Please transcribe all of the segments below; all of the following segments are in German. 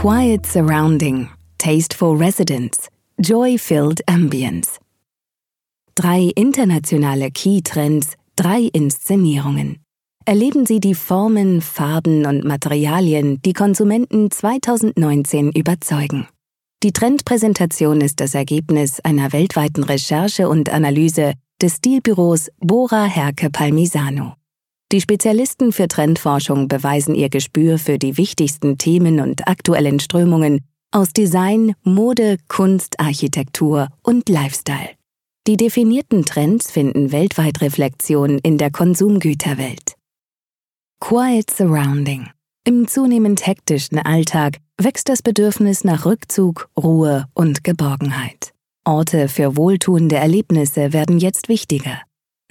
Quiet Surrounding, Tasteful Residence, Joy-Filled Ambience. Drei internationale Key-Trends, drei Inszenierungen. Erleben Sie die Formen, Farben und Materialien, die Konsumenten 2019 überzeugen. Die Trendpräsentation ist das Ergebnis einer weltweiten Recherche und Analyse des Stilbüros Bora Herke Palmisano. Die Spezialisten für Trendforschung beweisen ihr Gespür für die wichtigsten Themen und aktuellen Strömungen aus Design, Mode, Kunst, Architektur und Lifestyle. Die definierten Trends finden weltweit Reflexion in der Konsumgüterwelt. Quiet Surrounding. Im zunehmend hektischen Alltag wächst das Bedürfnis nach Rückzug, Ruhe und Geborgenheit. Orte für wohltuende Erlebnisse werden jetzt wichtiger.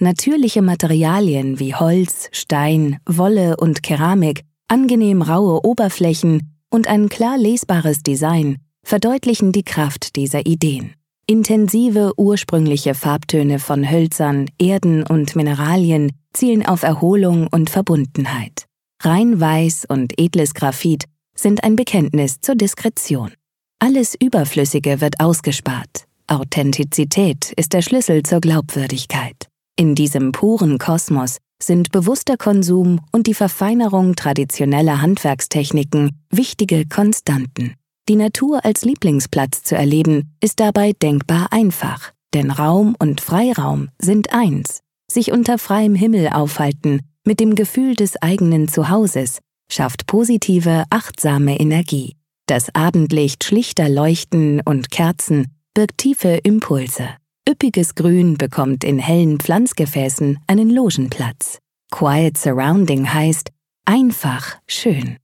Natürliche Materialien wie Holz, Stein, Wolle und Keramik, angenehm raue Oberflächen und ein klar lesbares Design verdeutlichen die Kraft dieser Ideen. Intensive ursprüngliche Farbtöne von Hölzern, Erden und Mineralien zielen auf Erholung und Verbundenheit. Rein weiß und edles Graphit sind ein Bekenntnis zur Diskretion. Alles Überflüssige wird ausgespart. Authentizität ist der Schlüssel zur Glaubwürdigkeit. In diesem puren Kosmos sind bewusster Konsum und die Verfeinerung traditioneller Handwerkstechniken wichtige Konstanten. Die Natur als Lieblingsplatz zu erleben, ist dabei denkbar einfach, denn Raum und Freiraum sind eins. Sich unter freiem Himmel aufhalten, mit dem Gefühl des eigenen Zuhauses, schafft positive, achtsame Energie. Das Abendlicht schlichter Leuchten und Kerzen birgt tiefe Impulse. Üppiges Grün bekommt in hellen Pflanzgefäßen einen Logenplatz. Quiet Surrounding heißt einfach schön.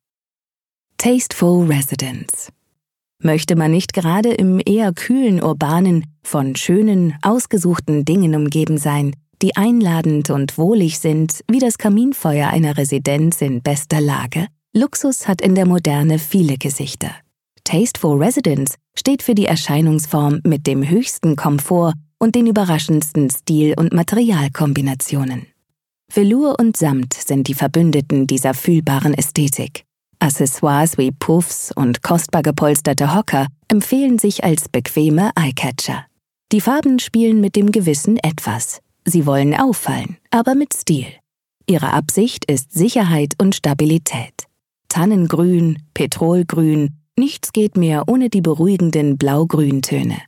Tasteful Residence. Möchte man nicht gerade im eher kühlen urbanen, von schönen, ausgesuchten Dingen umgeben sein, die einladend und wohlig sind, wie das Kaminfeuer einer Residenz in bester Lage? Luxus hat in der Moderne viele Gesichter. Tasteful Residence steht für die Erscheinungsform mit dem höchsten Komfort und den überraschendsten Stil- und Materialkombinationen. Velour und Samt sind die Verbündeten dieser fühlbaren Ästhetik. Accessoires wie Puffs und kostbar gepolsterte Hocker empfehlen sich als bequeme Eyecatcher. Die Farben spielen mit dem gewissen Etwas. Sie wollen auffallen, aber mit Stil. Ihre Absicht ist Sicherheit und Stabilität. Tannengrün, Petrolgrün, Nichts geht mehr ohne die beruhigenden Blau-Grün-Töne.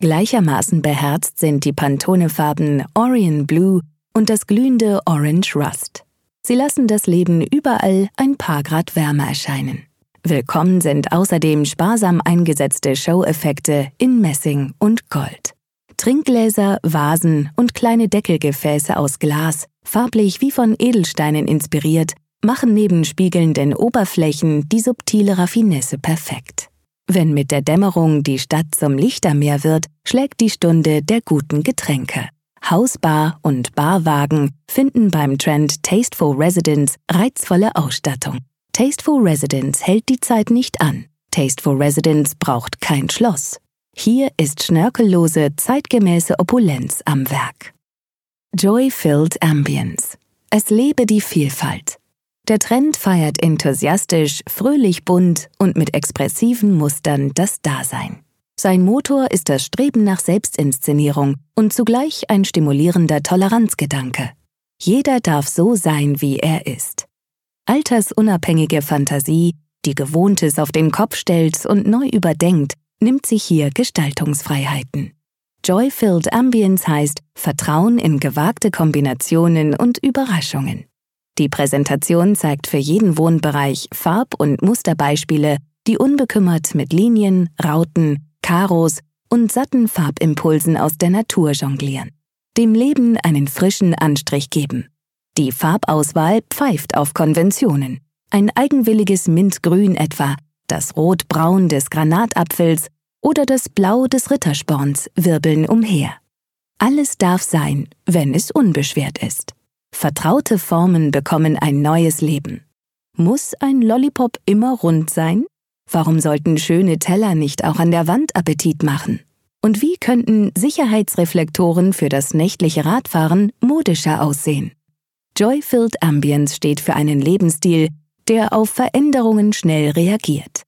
Gleichermaßen beherzt sind die Pantone-Farben Orion Blue und das glühende Orange Rust. Sie lassen das Leben überall ein paar Grad wärmer erscheinen. Willkommen sind außerdem sparsam eingesetzte Show-Effekte in Messing und Gold. Trinkgläser, Vasen und kleine Deckelgefäße aus Glas, farblich wie von Edelsteinen inspiriert, machen neben spiegelnden Oberflächen die subtile Raffinesse perfekt. Wenn mit der Dämmerung die Stadt zum Lichtermeer wird, schlägt die Stunde der guten Getränke. Hausbar und Barwagen finden beim Trend Tasteful Residence reizvolle Ausstattung. Tasteful Residence hält die Zeit nicht an. Tasteful Residence braucht kein Schloss. Hier ist schnörkellose, zeitgemäße Opulenz am Werk. Joy-Filled Ambience. Es lebe die Vielfalt. Der Trend feiert enthusiastisch, fröhlich bunt und mit expressiven Mustern das Dasein. Sein Motor ist das Streben nach Selbstinszenierung und zugleich ein stimulierender Toleranzgedanke. Jeder darf so sein, wie er ist. Altersunabhängige Fantasie, die Gewohntes auf den Kopf stellt und neu überdenkt, nimmt sich hier Gestaltungsfreiheiten. Joy-Filled Ambience heißt Vertrauen in gewagte Kombinationen und Überraschungen. Die Präsentation zeigt für jeden Wohnbereich Farb- und Musterbeispiele, die unbekümmert mit Linien, Rauten, Karos und satten Farbimpulsen aus der Natur jonglieren. Dem Leben einen frischen Anstrich geben. Die Farbauswahl pfeift auf Konventionen. Ein eigenwilliges Mintgrün etwa, das Rotbraun des Granatapfels oder das Blau des Rittersporns wirbeln umher. Alles darf sein, wenn es unbeschwert ist. Vertraute Formen bekommen ein neues Leben. Muss ein Lollipop immer rund sein? Warum sollten schöne Teller nicht auch an der Wand Appetit machen? Und wie könnten Sicherheitsreflektoren für das nächtliche Radfahren modischer aussehen? Joy-Filled Ambience steht für einen Lebensstil, der auf Veränderungen schnell reagiert.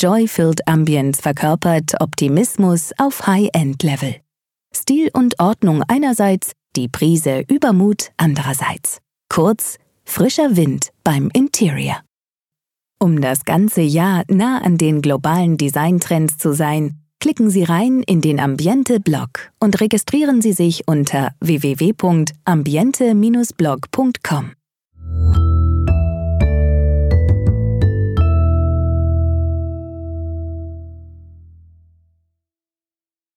Joy-Filled Ambience verkörpert Optimismus auf High-End-Level. Stil und Ordnung einerseits, die Prise Übermut andererseits. Kurz, frischer Wind beim Interior. Um das ganze Jahr nah an den globalen Designtrends zu sein, klicken Sie rein in den Ambiente-Blog und registrieren Sie sich unter www.ambiente-blog.com.